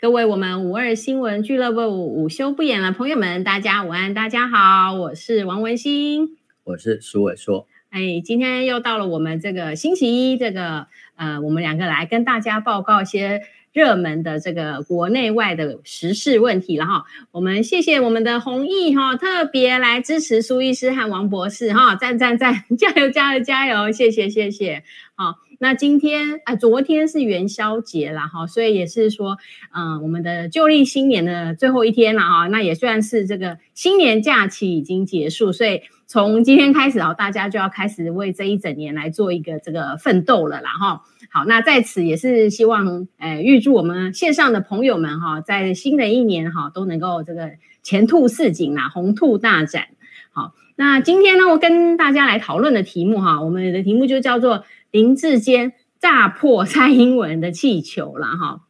各位我们五二新闻俱乐部午休不演了，朋友们，大家午安，大家好，我是王文新，我是苏伟硕。哎，今天又到了我们这个星期一，这个呃，我们两个来跟大家报告一些。热门的这个国内外的时事问题了哈，我们谢谢我们的弘毅哈，特别来支持苏医师和王博士哈，赞赞赞，加油加油加油，谢谢谢谢。好，那今天啊，昨天是元宵节了哈，所以也是说，嗯，我们的旧历新年的最后一天了哈，那也算是这个新年假期已经结束，所以从今天开始啊，大家就要开始为这一整年来做一个这个奋斗了啦哈。好，那在此也是希望，呃，预祝我们线上的朋友们哈，在新的一年哈都能够这个前兔似锦啦，鸿兔大展。好，那今天呢，我跟大家来讨论的题目哈，我们的题目就叫做林志坚炸破蔡英文的气球了哈。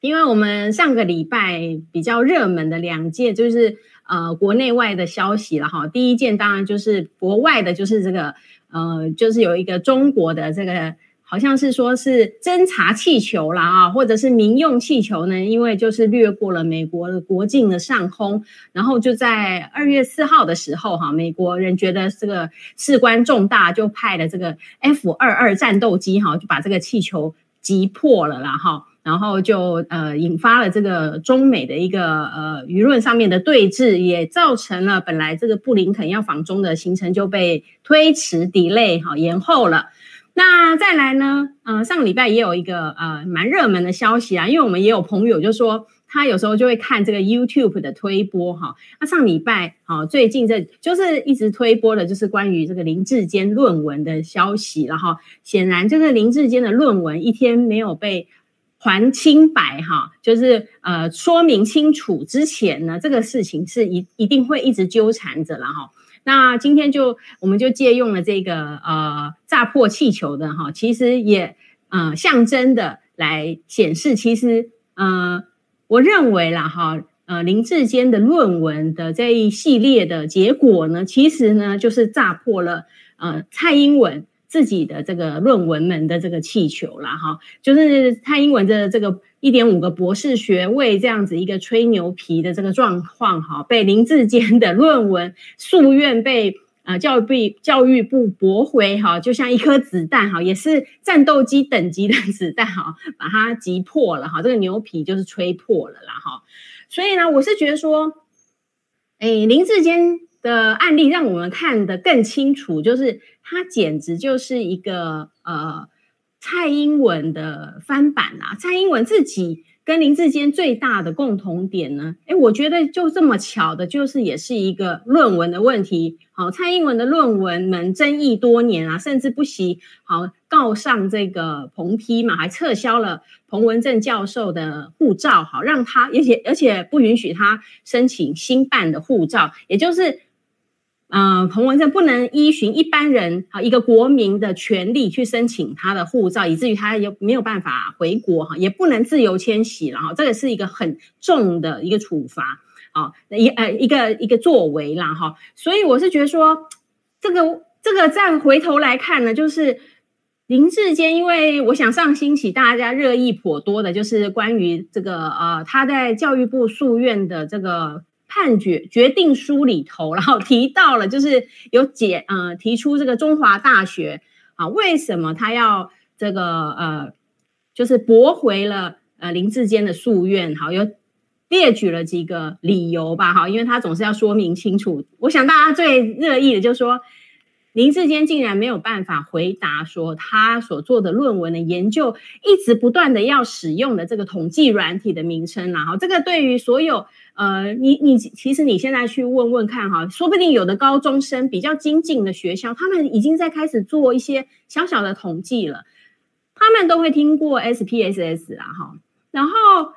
因为我们上个礼拜比较热门的两件就是呃国内外的消息了哈。第一件当然就是国外的，就是这个呃，就是有一个中国的这个。好像是说是侦察气球啦啊，或者是民用气球呢，因为就是掠过了美国的国境的上空，然后就在二月四号的时候哈，美国人觉得这个事关重大，就派了这个 F 二二战斗机哈，就把这个气球击破了啦哈，然后就呃引发了这个中美的一个呃舆论上面的对峙，也造成了本来这个布林肯要访中的行程就被推迟 delay 哈延后了。那再来呢？呃，上个礼拜也有一个呃蛮热门的消息啊，因为我们也有朋友就说他有时候就会看这个 YouTube 的推播哈。那上礼拜啊，最近这就是一直推播的就是关于这个林志坚论文的消息了哈。显然就是林志坚的论文一天没有被还清白哈，就是呃说明清楚之前呢，这个事情是一一定会一直纠缠着了哈。那今天就我们就借用了这个呃炸破气球的哈，其实也呃象征的来显示，其实呃我认为啦哈呃林志坚的论文的这一系列的结果呢，其实呢就是炸破了呃蔡英文自己的这个论文门的这个气球啦哈，就是蔡英文的这个。一点五个博士学位这样子一个吹牛皮的这个状况哈，被林志坚的论文诉愿被呃教育部教育部驳回哈，就像一颗子弹哈，也是战斗机等级的子弹哈，把它击破了哈，这个牛皮就是吹破了啦哈。所以呢，我是觉得说，哎，林志坚的案例让我们看得更清楚，就是他简直就是一个呃。蔡英文的翻版啊，蔡英文自己跟林志坚最大的共同点呢，诶，我觉得就这么巧的，就是也是一个论文的问题。好，蔡英文的论文们争议多年啊，甚至不惜好告上这个彭批嘛，还撤销了彭文正教授的护照，好让他，而且而且不允许他申请新办的护照，也就是。嗯、呃，彭文正不能依循一般人啊一个国民的权利去申请他的护照，以至于他也没有办法回国哈，也不能自由迁徙了哈，这个是一个很重的一个处罚啊，一呃一个一个作为啦哈，所以我是觉得说，这个这个再回头来看呢，就是林志坚，因为我想上星期大家热议颇多的，就是关于这个呃他在教育部诉愿的这个。判决决定书里头，然后提到了，就是有解 呃提出这个中华大学啊，为什么他要这个呃，就是驳回了呃林志坚的诉愿，好，有列举了几个理由吧，好，因为他总是要说明清楚。我想大家最热议的就是说，林志坚竟然没有办法回答说他所做的论文的研究一直不断的要使用的这个统计软体的名称，然后这个对于所有。呃，你你其实你现在去问问看哈，说不定有的高中生比较精进的学校，他们已经在开始做一些小小的统计了，他们都会听过 SPSS 啦哈，然后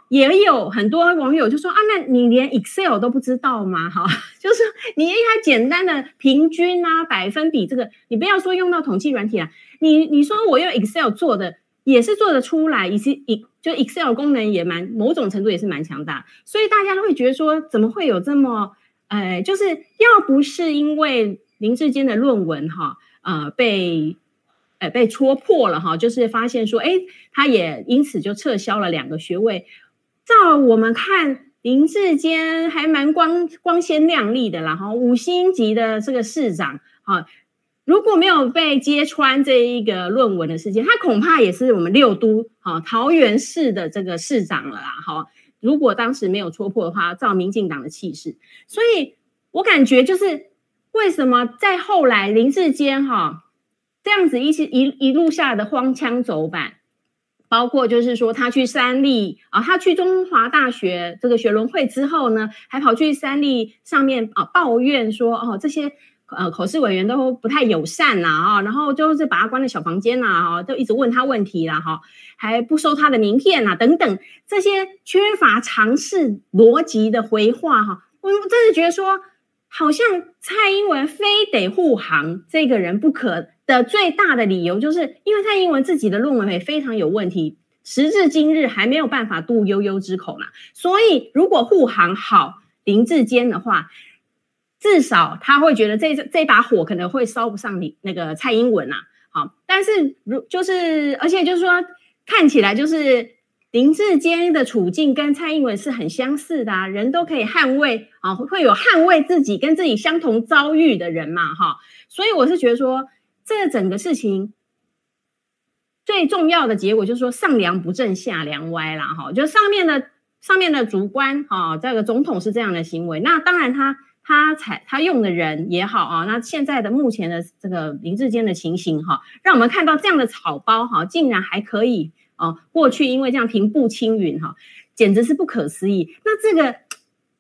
也有很多网友就说啊，那你连 Excel 都不知道吗？哈，就是你一开简单的平均啊、百分比这个，你不要说用到统计软体啊，你你说我用 Excel 做的。也是做得出来，以及就 Excel 功能也蛮某种程度也是蛮强大，所以大家都会觉得说，怎么会有这么，呃，就是要不是因为林志坚的论文哈，呃，被呃被戳破了哈，就是发现说，哎，他也因此就撤销了两个学位，照我们看，林志坚还蛮光光鲜亮丽的啦，哈，五星级的这个市长，哈，如果没有被揭穿这一个论文的事件，他恐怕也是我们六都，哈，桃园市的这个市长了啦，哈。如果当时没有戳破的话，照民进党的气势，所以我感觉就是为什么在后来林志坚哈这样子一些一一路下的荒腔走板。包括就是说，他去三立啊，他去中华大学这个学伦会之后呢，还跑去三立上面啊抱怨说，哦，这些呃口试委员都不太友善呐啊，然后就是把他关在小房间呐啊，就一直问他问题啦哈，还不收他的名片呐等等，这些缺乏常识逻辑的回话哈，我真的觉得说，好像蔡英文非得护航这个人不可。的最大的理由就是因为蔡英文自己的论文也非常有问题，时至今日还没有办法渡悠悠之口嘛。所以如果护航好林志坚的话，至少他会觉得这这把火可能会烧不上你那个蔡英文呐。好，但是如就是而且就是说看起来就是林志坚的处境跟蔡英文是很相似的啊，人都可以捍卫啊，会有捍卫自己跟自己相同遭遇的人嘛哈。所以我是觉得说。这整个事情最重要的结果就是说，上梁不正下梁歪啦，哈，就上面的上面的主观啊，这个总统是这样的行为，那当然他他采他用的人也好啊，那现在的目前的这个林志坚的情形哈，让我们看到这样的草包哈，竟然还可以啊，过去因为这样平步青云哈，简直是不可思议。那这个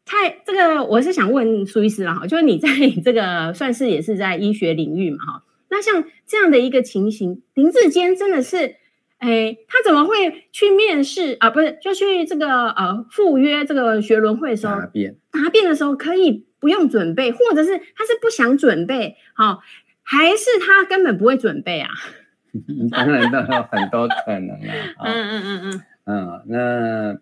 太这个，我是想问苏医师了哈，就是你在这个算是也是在医学领域嘛哈。那像这样的一个情形，林志坚真的是，哎，他怎么会去面试啊？不是，就去这个呃赴约这个学伦会的时候，答辩答辩的时候可以不用准备，或者是他是不想准备，好、哦，还是他根本不会准备啊？当然都有很多可能 啊。嗯嗯嗯嗯。嗯，那。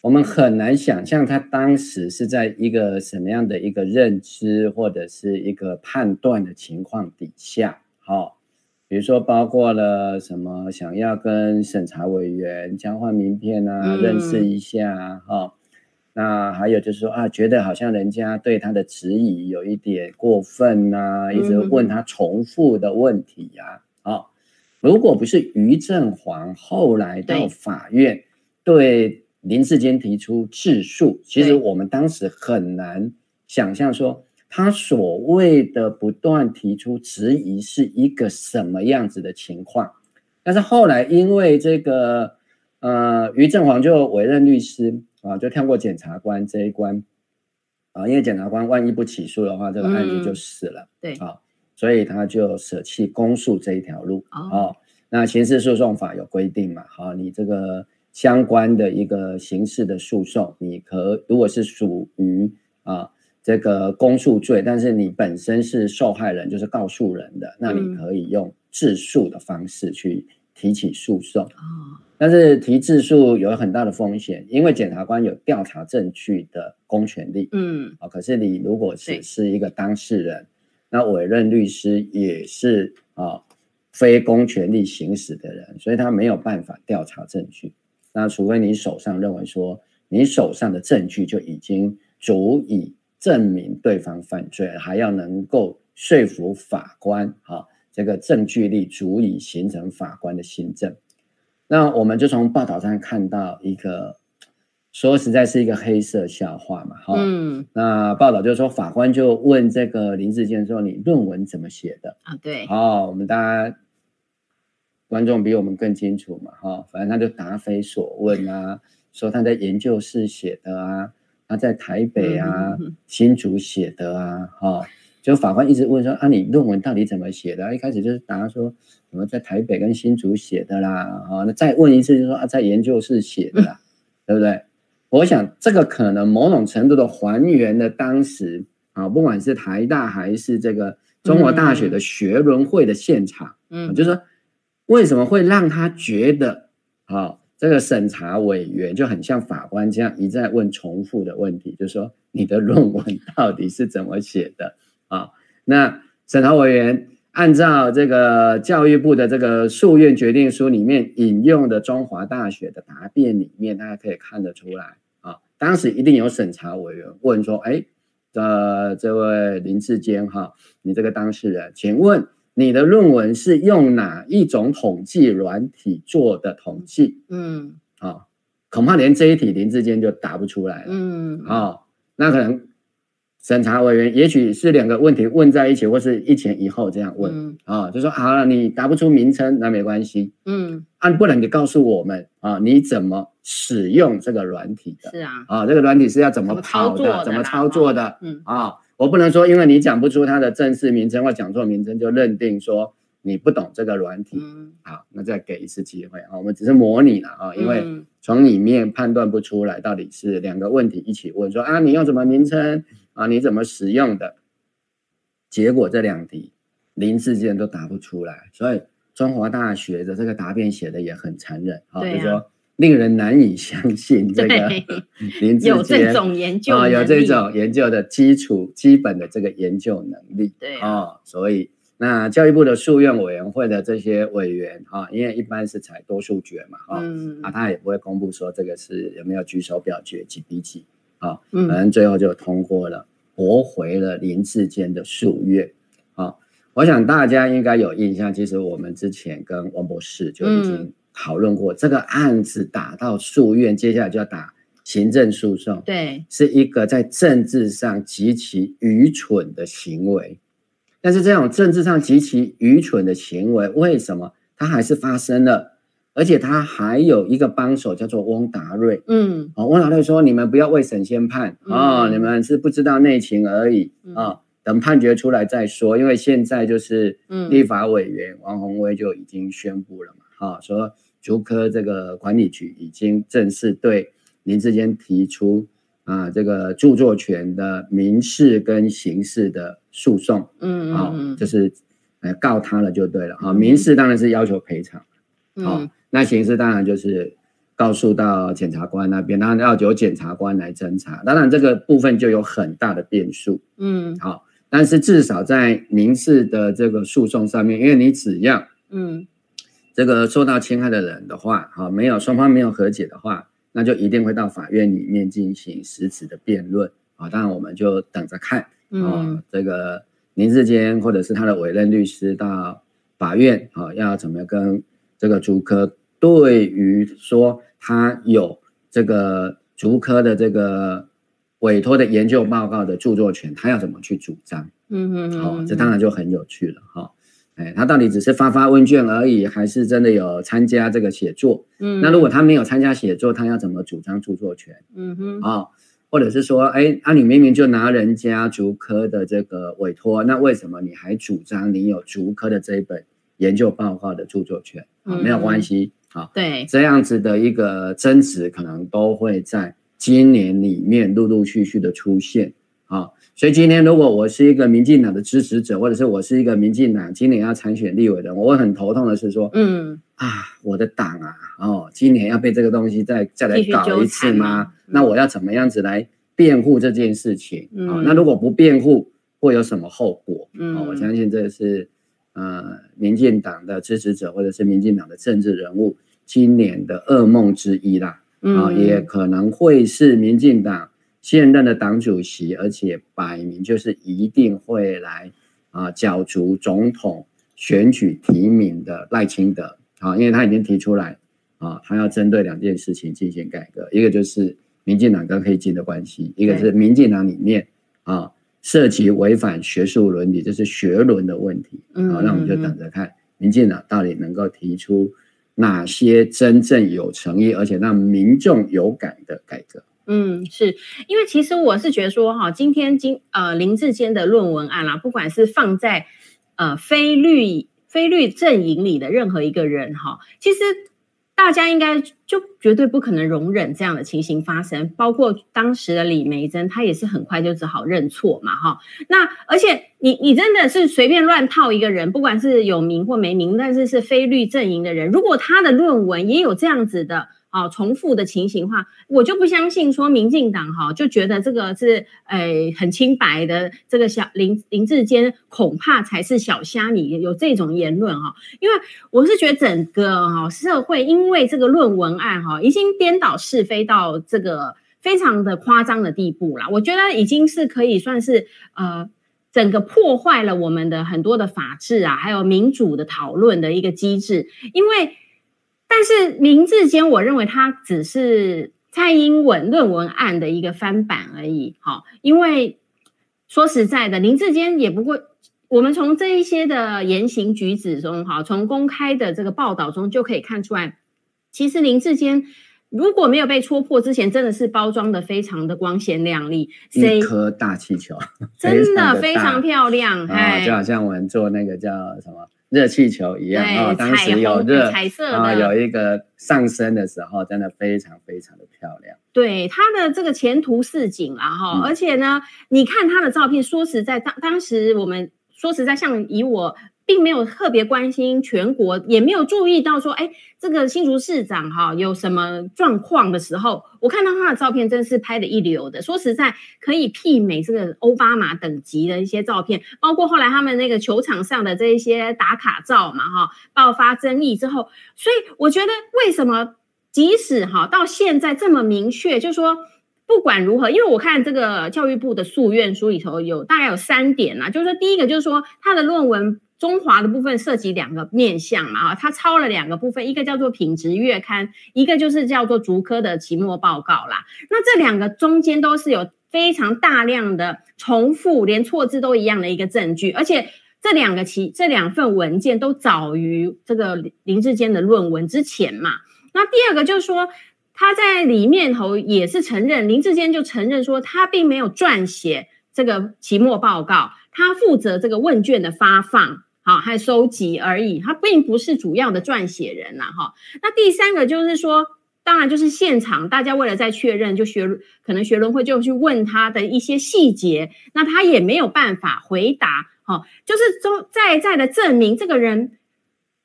我们很难想象他当时是在一个什么样的一个认知或者是一个判断的情况底下，好，比如说包括了什么想要跟审查委员交换名片啊，认识一下哈，那还有就是说啊，觉得好像人家对他的质疑有一点过分呐，一直问他重复的问题呀，啊，如果不是于振煌后来到法院对。林志坚提出质诉，其实我们当时很难想象说他所谓的不断提出质疑是一个什么样子的情况。但是后来因为这个呃于振煌就委任律师啊，就跳过检察官这一关啊，因为检察官万一不起诉的话，这个案子就死了。对啊，所以他就舍弃公诉这一条路啊。那刑事诉讼法有规定嘛？好，你这个。相关的一个刑事的诉讼，你可如果是属于啊这个公诉罪，但是你本身是受害人，就是告诉人的，那你可以用自诉的方式去提起诉讼。哦、嗯，但是提自诉有很大的风险，因为检察官有调查证据的公权力。嗯，啊，可是你如果只是一个当事人，那委任律师也是啊非公权力行使的人，所以他没有办法调查证据。那除非你手上认为说，你手上的证据就已经足以证明对方犯罪，还要能够说服法官，啊，这个证据力足以形成法官的心证。那我们就从报道上看到一个，说实在是一个黑色笑话嘛，哈。嗯。那报道就是说，法官就问这个林志坚说：“你论文怎么写的？”啊，对。好，我们大家。观众比我们更清楚嘛，哈，反正他就答非所问啊，说他在研究室写的啊，他在台北啊、新竹写的啊，哈，就法官一直问说啊，你论文到底怎么写的？一开始就是答说什么在台北跟新竹写的啦，啊，那再问一次就说啊，在研究室写的啦，对不对？我想这个可能某种程度的还原了当时啊，不管是台大还是这个中国大学的学伦会的现场，嗯，就是说。为什么会让他觉得，啊、哦，这个审查委员就很像法官这样一再问重复的问题，就是说你的论文到底是怎么写的啊、哦？那审查委员按照这个教育部的这个诉愿决定书里面引用的中华大学的答辩里面，大家可以看得出来啊，当时一定有审查委员问说，哎，呃，这位林志坚哈，你这个当事人，请问你的论文是用哪一种统计软体做的统计？嗯，啊，恐怕连这一题林志坚就答不出来了。嗯，啊，那可能。审查委员也许是两个问题问在一起，或是一前一后这样问，嗯、啊，就说好了，你答不出名称，那没关系，嗯，按、啊、不然你告诉我们啊，你怎么使用这个软体的？是啊，啊，这个软体是要怎么跑的？怎么操作的？作的嗯，啊，我不能说因为你讲不出它的正式名称或讲错名称，就认定说你不懂这个软体。嗯，好，那再给一次机会啊，我们只是模拟了啊，因为从里面判断不出来到底是两个问题一起问，说啊，你用什么名称？啊，你怎么使用的？结果这两题林智坚都答不出来，所以中华大学的这个答辩写的也很残忍啊，就说令人难以相信这个 林志坚有这种研究啊，有这种研究的基础、基本的这个研究能力。对啊，所以那教育部的诉愿委员会的这些委员啊，因为一般是采多数决嘛，啊，嗯、啊，他也不会公布说这个是有没有举手表决几比几。啊，反正最后就通过了，驳回了林志坚的诉愿。啊，我想大家应该有印象，其实我们之前跟王博士就已经讨论过，这个案子打到诉愿，接下来就要打行政诉讼。对，是一个在政治上极其愚蠢的行为。但是这种政治上极其愚蠢的行为，为什么它还是发生了？而且他还有一个帮手叫做翁达瑞，嗯，哦，翁达瑞说：“你们不要为审先判啊、你们是不知道内情而已啊、哦，等判决出来再说。”因为现在就是立法委员王宏威就已经宣布了嘛，哈、说竹科这个管理局已经正式对林志坚提出啊这个著作权的民事跟刑事的诉讼，嗯啊、哦，就是呃告他了就对了啊、哦，民事当然是要求赔偿，好、嗯。哦那刑事当然就是告诉到检察官那边，当然要由检察官来侦查。当然这个部分就有很大的变数。嗯，好，但是至少在民事的这个诉讼上面，因为你只要嗯这个受到侵害的人的话，好，没有双方没有和解的话，那就一定会到法院里面进行实质的辩论。啊，当然我们就等着看啊，这个林志坚或者是他的委任律师到法院啊，要怎么跟这个竹科。对于说他有这个竹科的这个委托的研究报告的著作权，他要怎么去主张？嗯嗯嗯，好，这当然就很有趣了哈。哎，他到底只是发发问卷而已，还是真的有参加这个写作？嗯，那如果他没有参加写作，他要怎么主张著作权？嗯哼，啊，或者是说，哎，啊，你明明就拿人家竹科的这个委托，那为什么你还主张你有竹科的这一本研究报告的著作权？啊，没有关系。啊，对，这样子的一个争执，可能都会在今年里面陆陆续续的出现。啊，所以今天如果我是一个民进党的支持者，或者是我是一个民进党今年要参选立委的，我会很头痛的是说，嗯啊，我的党啊，哦，今年要被这个东西再再来搞一次吗？那我要怎么样子来辩护这件事情？啊，那如果不辩护，会有什么后果？嗯，我相信这是。呃，民进党的支持者或者是民进党的政治人物，今年的噩梦之一啦，啊、嗯，也可能会是民进党现任的党主席，而且摆明就是一定会来啊角逐总统选举提名的赖清德啊，因为他已经提出来啊，他要针对两件事情进行改革，一个就是民进党跟黑金的关系，一个是民进党里面啊。涉及违反学术伦理，就是学伦的问题。嗯，好，那我们就等着看民进党到底能够提出哪些真正有诚意，而且让民众有感的改革。嗯，是因为其实我是觉得说哈，今天今呃林志坚的论文案啦，不管是放在呃非绿非绿阵营里的任何一个人哈，其实。大家应该就绝对不可能容忍这样的情形发生，包括当时的李梅珍，她也是很快就只好认错嘛，哈。那而且你你真的是随便乱套一个人，不管是有名或没名，但是是非绿阵营的人，如果他的论文也有这样子的啊重复的情形话，我就不相信说民进党哈就觉得这个是诶、很清白的这个小林林志坚恐怕才是小虾米，有这种言论哈，因为我是觉得整个哈社会因为这个论文案哈已经颠倒是非到这个非常的夸张的地步了，我觉得已经是可以算是呃。整个破坏了我们的很多的法治啊，还有民主的讨论的一个机制。因为，但是林志坚，我认为他只是蔡英文论文案的一个翻版而已。好，因为说实在的，林志坚也不过，我们从这一些的言行举止中，哈，从公开的这个报道中就可以看出来，其实林志坚。如果没有被戳破之前，真的是包装的非常的光鲜亮丽，一颗大气球，真的非常漂亮，哎，就好像我们做那个叫什么热气球一样，然后当时有热彩色啊，有一个上升的时候，真的非常非常的漂亮。对，它的这个前途似锦啊哈，而且呢，你看它的照片，说实在，当当时我们说实在，像以我。并没有特别关心全国，也没有注意到说，哎，这个新竹市长哈有什么状况的时候，我看到他的照片真是拍的一流的。说实在，可以媲美这个欧巴马等级的一些照片，包括后来他们那个球场上的这一些打卡照嘛，哈，爆发争议之后，所以我觉得为什么即使哈到现在这么明确，就是说不管如何，因为我看这个教育部的诉愿书里头有大概有三点啦，就是说第一个就是说他的论文。中华的部分涉及两个面向嘛，哈，它抄了两个部分，一个叫做品质月刊，一个就是叫做竹科的期末报告啦。那这两个中间都是有非常大量的重复，连错字都一样的一个证据，而且这两个期这两份文件都早于这个林志坚的论文之前嘛。那第二个就是说，他在里面头也是承认，林志坚就承认说他并没有撰写这个期末报告，他负责这个问卷的发放。好，还收集而已，他并不是主要的撰写人呐，哈。那第三个就是说，当然就是现场大家为了再确认，就学可能学伦会就去问他的一些细节，那他也没有办法回答，哈，就是都在在的证明这个人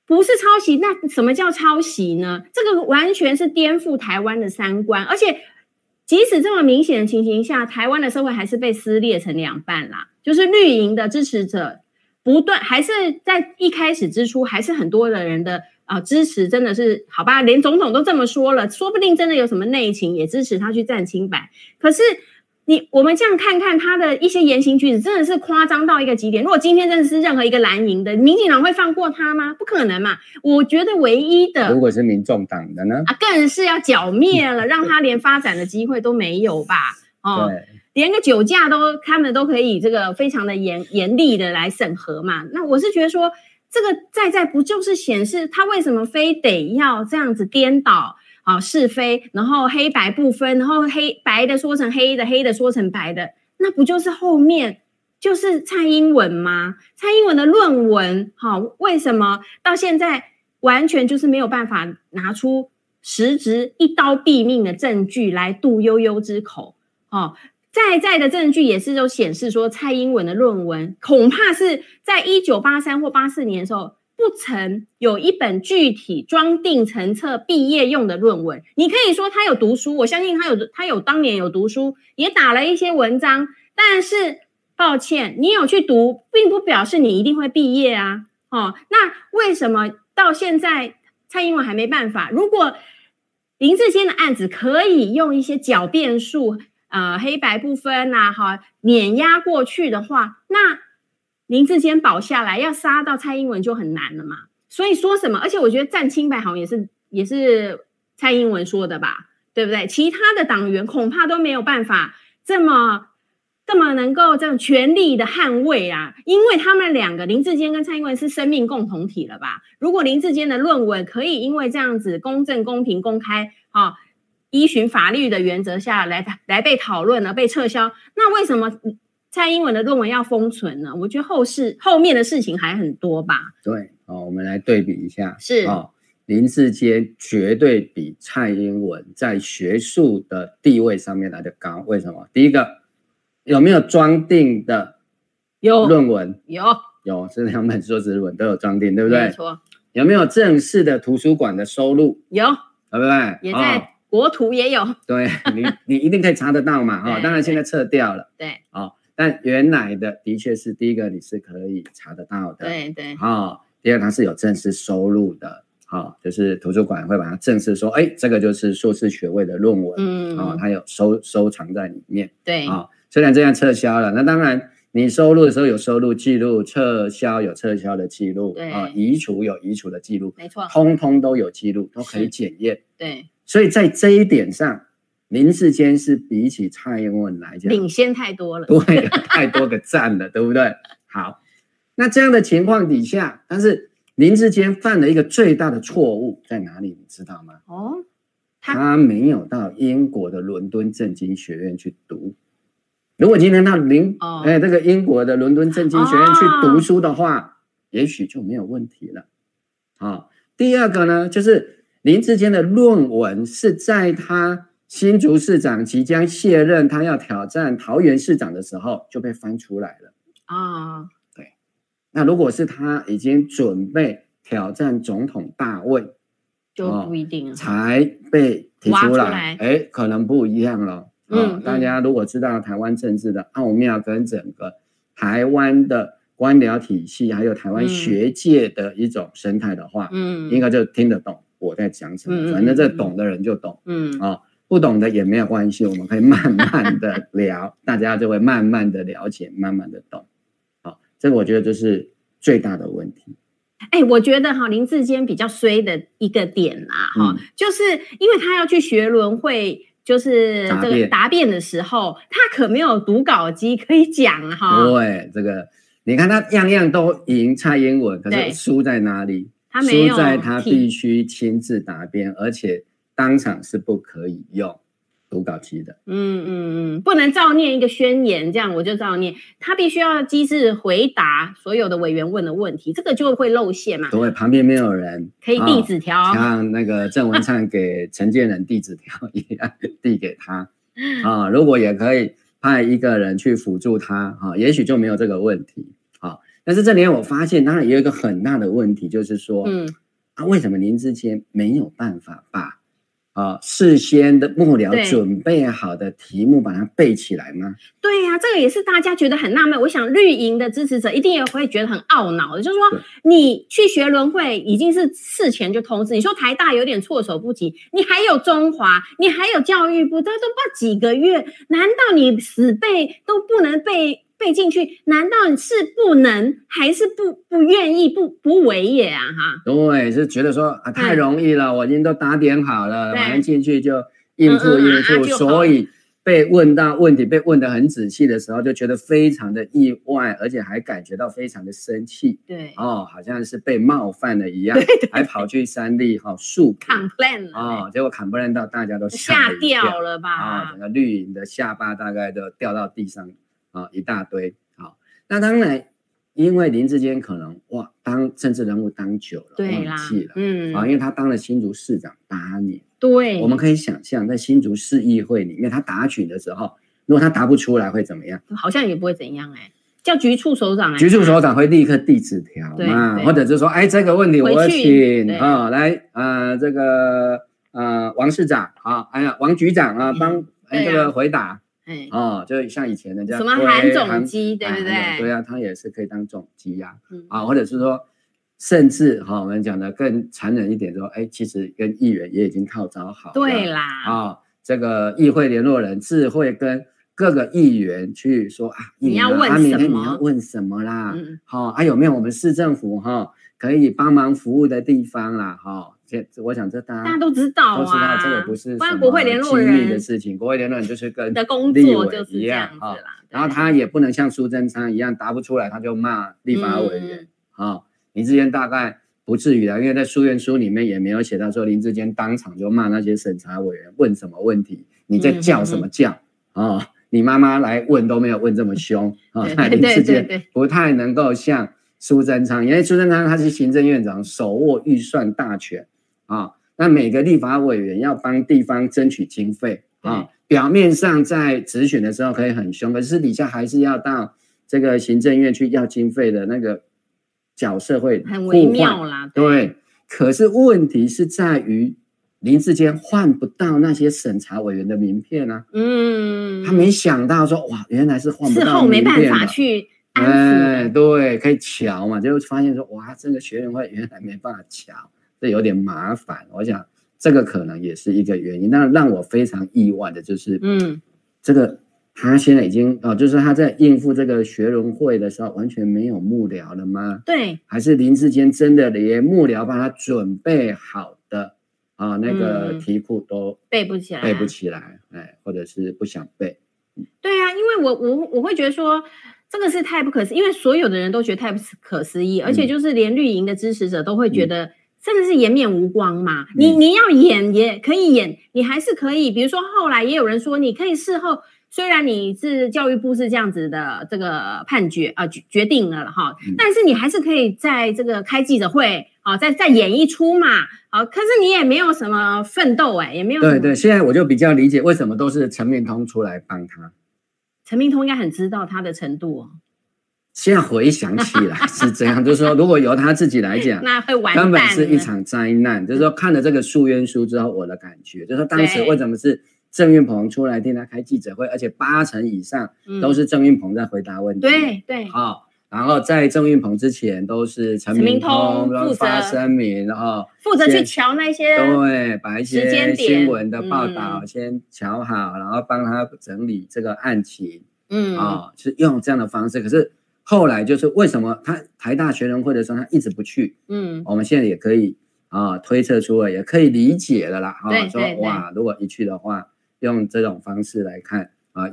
不是抄袭。那什么叫抄袭呢？这个完全是颠覆台湾的三观，而且即使这么明显的情形下，台湾的社会还是被撕裂成两半啦，就是绿营的支持者。不断还是在一开始之初，还是很多的人的啊、呃、支持，真的是好吧？连总统都这么说了，说不定真的有什么内情，也支持他去站清白。可是你我们这样看看他的一些言行举止，真的是夸张到一个极点。如果今天真的是任何一个蓝营的民进党会放过他吗？不可能嘛！我觉得唯一的，如果是民众党的呢？啊，更是要剿灭了，让他连发展的机会都没有吧？哦。对连个酒驾都，他们都可以这个非常的严严厉的来审核嘛？那我是觉得说，这个在在不就是显示他为什么非得要这样子颠倒啊是非，然后黑白不分，然后黑白的说成黑的，黑的说成白的，那不就是后面就是蔡英文吗？蔡英文的论文，好，为什么到现在完全就是没有办法拿出实质一刀毙命的证据来度悠悠之口？哦。在在的证据也是都显示说，蔡英文的论文恐怕是在一九八三或八四年的时候，不曾有一本具体装订成册毕业用的论文。你可以说他有读书，我相信他有他有当年有读书，也打了一些文章。但是抱歉，你有去读，并不表示你一定会毕业啊。哦，那为什么到现在蔡英文还没办法？如果林志坚的案子可以用一些狡辩术。呃，黑白不分呐、哈，碾压过去的话，那林志坚保下来，要杀到蔡英文就很难了嘛。所以说什么？而且我觉得站清白好像也是也是蔡英文说的吧，对不对？其他的党员恐怕都没有办法这么这么能够这样全力的捍卫啊，因为他们两个林志坚跟蔡英文是生命共同体了吧？如果林志坚的论文可以因为这样子公正、公平、公开，啊。依循法律的原则下来来被讨论了，被撤销。那为什么蔡英文的论文要封存呢？我觉得后事后面的事情还很多吧。对，哦，我们来对比一下。是哦，林志坚绝对比蔡英文在学术的地位上面来的高。为什么？第一个，有没有装订的有论文？有有，这两本硕士论文都有装订，对不对？没错。有没有正式的图书馆的收入？有。对不对？也在国图也有。哦、对你，你一定可以查得到嘛？哈、哦，当然现在撤掉了。对，哦，但原来的的确是第一个，你是可以查得到的。对对。哦，第二，它是有正式收入的。好、哦，就是图书馆会把它正式说，哎，这个就是硕士学位的论文。嗯。啊、哦，它有收收藏在里面。对。啊、哦，虽然这样撤销了，那当然。你收录的时候有收录记录，撤销有撤销的记录，啊，移除有移除的记录，没错，通通都有记录，都可以检验。对，所以在这一点上，林志坚是比起蔡英文来讲领先太多了，对，太多个赞了，对不对？好，那这样的情况底下，但是林志坚犯了一个最大的错误在哪里？你知道吗？哦，他，他没有到英国的伦敦政经学院去读。如果今天到林哎，这个英国的伦敦政经学院去读书的话，哦、也许就没有问题了。好、哦，第二个呢，就是林志坚的论文是在他新竹市长即将卸任，他要挑战桃园市长的时候就被翻出来了。啊、哦，对。那如果是他已经准备挑战总统大位，就不一定了、哦、才被提出来，哎，可能不一样了。嗯，大家如果知道台湾政治的奥妙跟整个台湾的官僚体系，还有台湾学界的一种生态的话，嗯，应该就听得懂我在讲什么。反正这懂的人就懂，嗯啊，不懂的也没有关系，我们可以慢慢的聊，大家就会慢慢的了解，慢慢的懂。好，这个我觉得就是最大的问题。哎，我觉得哈林志坚比较衰的一个点啦，哈，就是因为他要去学轮会。就是这个答辩的时候，他可没有读稿机可以讲哈。对，这个你看他样样都赢蔡英文，可是输在哪里？他没有，输在他必须亲自答辩，而且当场是不可以用。读稿机的，嗯嗯嗯，不能照念一个宣言，这样我就照念。他必须要机智回答所有的委员问的问题，这个就会露馅嘛。对，旁边没有人可以递纸条，哦，像那个郑文灿给陈建仁递纸条一样 递给他啊，哦。如果也可以派一个人去辅助他啊，哦，也许就没有这个问题。但是这里我发现，当然也有一个很大的问题，就是说，嗯，啊，为什么您之前没有办法把？啊、哦，事先的幕僚准备好的题目，把它背起来吗？对呀、啊，这个也是大家觉得很纳闷。我想绿营的支持者一定也会觉得很懊恼的，就是说，你去学轮会已经是事前就通知，你说台大有点措手不及，你还有中华，你还有教育部，这都不知道几个月，难道你死背都不能背？背进去，难道你是不能，还是不不愿意，不不为也啊？哈，对，是觉得说啊，太容易了，我已经都打点好了，马上进去就应付应付，嗯嗯啊、所以被问到问题，被问得很仔细的时候，就觉得非常的意外，而且还感觉到非常的生气。对，哦，好像是被冒犯了一样，对对对，还跑去三立哈诉 complain 哦，结果 complain 到大家都吓掉了吧？啊，整个绿营的下巴大概都掉到地上。啊，一大堆，好，那当然，因为林志坚可能哇，当政治人物当久了，对忘记了，嗯，啊，因为他当了新竹市长八年，对，我们可以想象，在新竹市议会里面，他答询的时候，如果他答不出来会怎么样？好像也不会怎样哎、欸，叫局处首长来，局处首长会立刻递纸条嘛，或者就说，哎，这个问题我请啊，来，呃，这个呃，王市长啊，哎呀，王局长啊，帮这个回答。哎，哦，就像以前的这样，什么韩总机，对不对？对啊，它也是可以当总机呀，啊，或者是说，甚至哈，我们讲的更残忍一点，说，哎，其实跟议员也已经靠找好，对啦，啊，这个议会联络人是会跟各个议员去说啊，你要问什么？你要问什么啦？好，啊，有没有我们市政府哈可以帮忙服务的地方啦？哈。我想这大家大家都知道啊，都知道这个不是国会联络人的事情，国会联络人就是跟的工作就是这样子啦。然后他也不能像苏贞昌一样答不出来他就骂立法委员啊。林志坚大概不至于的，因为在书院书里面也没有写到说林志坚当场就骂那些审查委员问什么问题，你在叫什么叫啊？你妈妈来问都没有问这么凶啊。林志坚不太能够像苏贞昌，因为苏贞昌他是行政院长，手握预算大权。啊，那每个立法委员要帮地方争取经费啊，表面上在质询的时候可以很凶，可是私底下还是要到这个行政院去要经费的那个角色会很微妙啦。对，可是问题是在于林志坚换不到那些审查委员的名片啊。嗯，他没想到说哇，原来是换不到名片。事后没办法去安抚。哎，对，可以瞧嘛，就发现说哇，这个学联会原来没办法乔，这有点麻烦。我想这个可能也是一个原因。那让我非常意外的就是，嗯，这个。他现在已经哦，就是他在应付这个学伦会的时候，完全没有幕僚了吗？对，还是林志坚真的连幕僚帮他准备好的啊、嗯、那个题库都背不起来，背不起来，哎，或者是不想背。对啊，因为我我我会觉得说这个是太不可思议，因为所有的人都觉得太不可思议，而且就是连绿营的支持者都会觉得真的是颜面无光嘛。嗯、你你要演也可以演，你还是可以，比如说后来也有人说你可以事后。虽然你是教育部是这样子的这个判决啊决决定了哈，但是你还是可以在这个开记者会啊，再再演一出嘛，好，可是你也没有什么奋斗哎，也没有。对对，现在我就比较理解为什么都是陈明通出来帮他。陈明通应该很知道他的程度哦。现在回想起来 是这样，就是说如果由他自己来讲，那会完蛋，根本是一场灾难。就是说看了这个诉冤书之后，我的感觉就是说当时为什么是。郑运鹏出来替他开记者会，而且八成以上都是郑运鹏在回答问题。对对，好，然后在郑运鹏之前都是陈明通发声明，然后负责去瞧那些对，把一些新闻的报道先瞧好，然后帮他整理这个案情。嗯啊，是用这样的方式。可是后来就是为什么他台大学生会的时候他一直不去？嗯，我们现在也可以啊推测出了，也可以理解的啦。啊，说哇，如果一去的话。用这种方式来看啊，以。